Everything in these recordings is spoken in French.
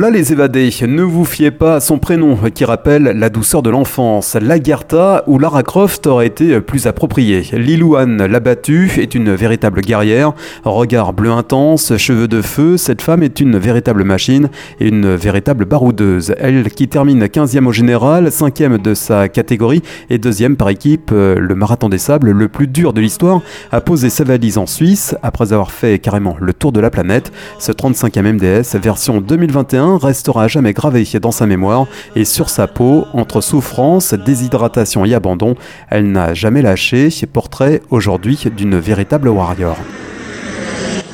Là les évadés, ne vous fiez pas à son prénom qui rappelle la douceur de l'enfance. Lagertha ou Lara Croft aurait été plus approprié. Lilouane l'abattue est une véritable guerrière, regard bleu intense, cheveux de feu, cette femme est une véritable machine et une véritable baroudeuse. Elle qui termine 15e au général, 5e de sa catégorie et 2e par équipe, le marathon des sables le plus dur de l'histoire, a posé sa valise en Suisse après avoir fait carrément le tour de la planète. Ce 35e MDS version 2021 restera jamais gravé dans sa mémoire et sur sa peau, entre souffrance, déshydratation et abandon, elle n'a jamais lâché. Portrait aujourd'hui d'une véritable warrior.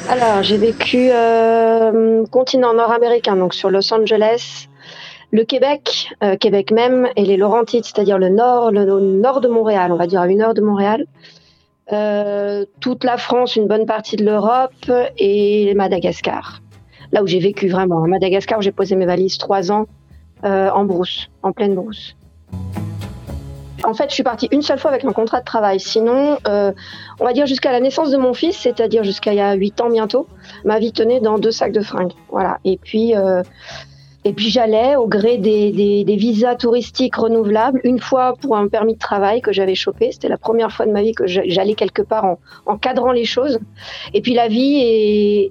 Alors, j'ai vécu euh, continent nord-américain, donc sur Los Angeles, le Québec, euh, Québec même, et les Laurentides, c'est-à-dire le nord, le, nord de Montréal, on va dire à une heure de Montréal. Euh, toute la France, une bonne partie de l'Europe et Madagascar là où j'ai vécu vraiment. À Madagascar, où j'ai posé mes valises trois ans euh, en brousse, en pleine brousse. En fait, je suis partie une seule fois avec mon contrat de travail. Sinon, euh, on va dire jusqu'à la naissance de mon fils, c'est-à-dire jusqu'à il y a huit ans bientôt, ma vie tenait dans deux sacs de fringues. Voilà. Et puis, euh, et puis j'allais au gré des, visas touristiques renouvelables, une fois pour un permis de travail que j'avais chopé. C'était la première fois de ma vie que j'allais quelque part en, cadrant les choses. Et puis la vie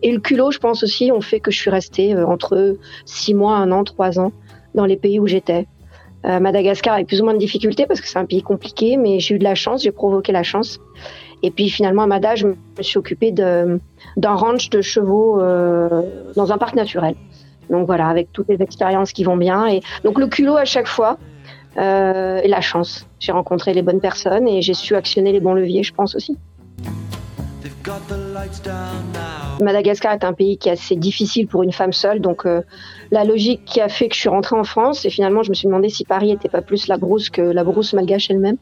et, le culot, je pense aussi, ont fait que je suis restée euh, entre six mois, un an, trois ans dans les pays où j'étais. Euh, Madagascar avec plus ou moins de difficultés parce que c'est un pays compliqué, mais j'ai eu de la chance, j'ai provoqué la chance. Et puis finalement à Mada, je me suis occupée d'un ranch de chevaux euh, dans un parc naturel. Donc voilà, avec toutes les expériences qui vont bien. Et donc le culot à chaque fois euh, et la chance. J'ai rencontré les bonnes personnes et j'ai su actionner les bons leviers, je pense aussi. Madagascar est un pays qui est assez difficile pour une femme seule, donc euh, la logique qui a fait que je suis rentrée en France, et finalement je me suis demandé si Paris n'était pas plus la brousse que la brousse malgache elle-même.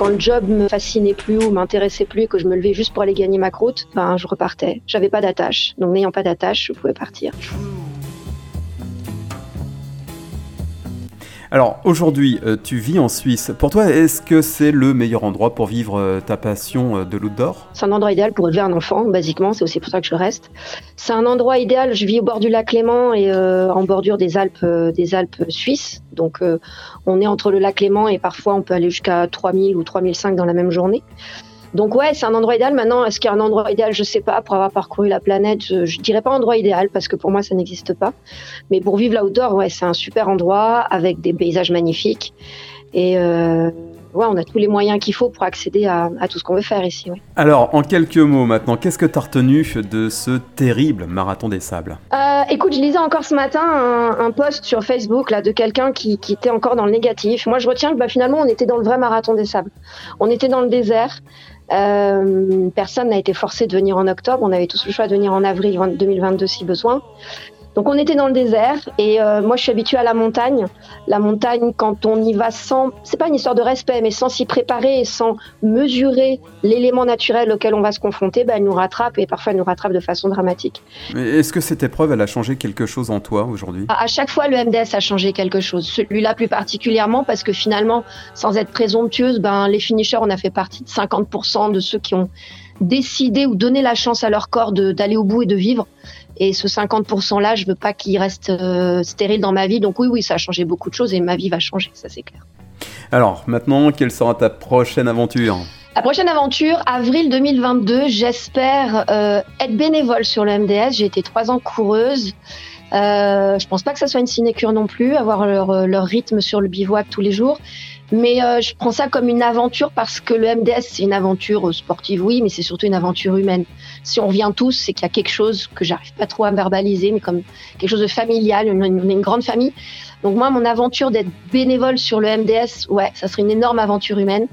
Quand le job me fascinait plus ou m'intéressait plus et que je me levais juste pour aller gagner ma croûte, ben je repartais. J'avais pas d'attache. Donc n'ayant pas d'attache, je pouvais partir. Alors aujourd'hui, euh, tu vis en Suisse. Pour toi, est-ce que c'est le meilleur endroit pour vivre euh, ta passion euh, de l'outdoor? C'est un endroit idéal pour élever un enfant, basiquement. C'est aussi pour ça que je reste. C'est un endroit idéal. Je vis au bord du lac Léman et en bordure des Alpes, des Alpes suisses. Donc on est entre le lac Léman et parfois on peut aller jusqu'à 3000 ou 3005 dans la même journée. Donc ouais, c'est un endroit idéal. Maintenant, est-ce qu'il y a un endroit idéal? Je sais pas. Pour avoir parcouru la planète, je, je dirais pas endroit idéal parce que pour moi, ça n'existe pas. Mais pour vivre l'outdoor, ouais, c'est un super endroit avec des paysages magnifiques. Et euh, ouais, on a tous les moyens qu'il faut pour accéder à, tout ce qu'on veut faire ici. Alors, en quelques mots maintenant, qu'est-ce que tu as retenu de ce terrible marathon des sables? Euh, Écoute, je lisais encore ce matin un, post sur Facebook là, de quelqu'un qui, était encore dans le négatif. Moi, je retiens que bah, finalement, on était dans le vrai marathon des sables. On était dans le désert. Euh, personne n'a été forcé de venir en octobre. On avait tous le choix de venir en avril 2022 si besoin. Donc on était dans le désert et euh, moi je suis habituée à la montagne. La montagne, quand on y va sans, c'est pas une histoire de respect, mais sans s'y préparer et sans mesurer l'élément naturel auquel on va se confronter, ben, elle nous rattrape et parfois elle nous rattrape de façon dramatique. Est-ce que cette épreuve, elle a changé quelque chose en toi aujourd'hui? À, chaque fois, le MDS a changé quelque chose. Celui-là plus particulièrement parce que finalement, sans être présomptueuse, ben les finishers, on a fait partie de 50% de ceux qui ont décidé ou donné la chance à leur corps d'aller au bout et de vivre. Et ce 50%-là, je veux pas qu'il reste euh, stérile dans ma vie. Donc oui, oui, ça a changé beaucoup de choses et ma vie va changer, ça c'est clair. Alors maintenant, quelle sera ta prochaine aventure? La prochaine aventure, avril 2022, j'espère euh, être bénévole sur le MDS. J'ai été trois ans coureuse. Euh, je pense pas que ça soit une sinécure non plus, avoir leur, leur rythme sur le bivouac tous les jours. Mais euh, je prends ça comme une aventure parce que le MDS, c'est une aventure sportive, oui, mais c'est surtout une aventure humaine. Si on vient tous, c'est qu'il y a quelque chose que j'arrive pas trop à verbaliser, mais comme quelque chose de familial, on est une grande famille. Donc moi, mon aventure d'être bénévole sur le MDS, ouais, ça serait une énorme aventure humaine.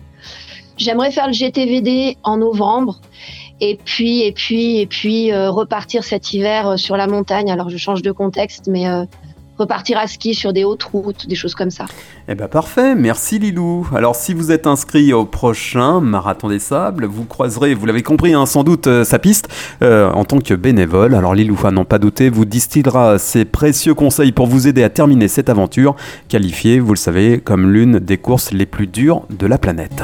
J'aimerais faire le GTVD en novembre et puis et puis et puis euh, repartir cet hiver euh, sur la montagne. Alors je change de contexte, mais repartir à ski sur des hautes routes, des choses comme ça. Eh ben parfait, merci Lilou. Alors si vous êtes inscrit au prochain Marathon des Sables, vous croiserez, vous l'avez compris, hein, sans doute euh, sa piste euh, en tant que bénévole. Alors Lilou, à n'en pas douter, vous distillera ses précieux conseils pour vous aider à terminer cette aventure, qualifiée, vous le savez, comme l'une des courses les plus dures de la planète.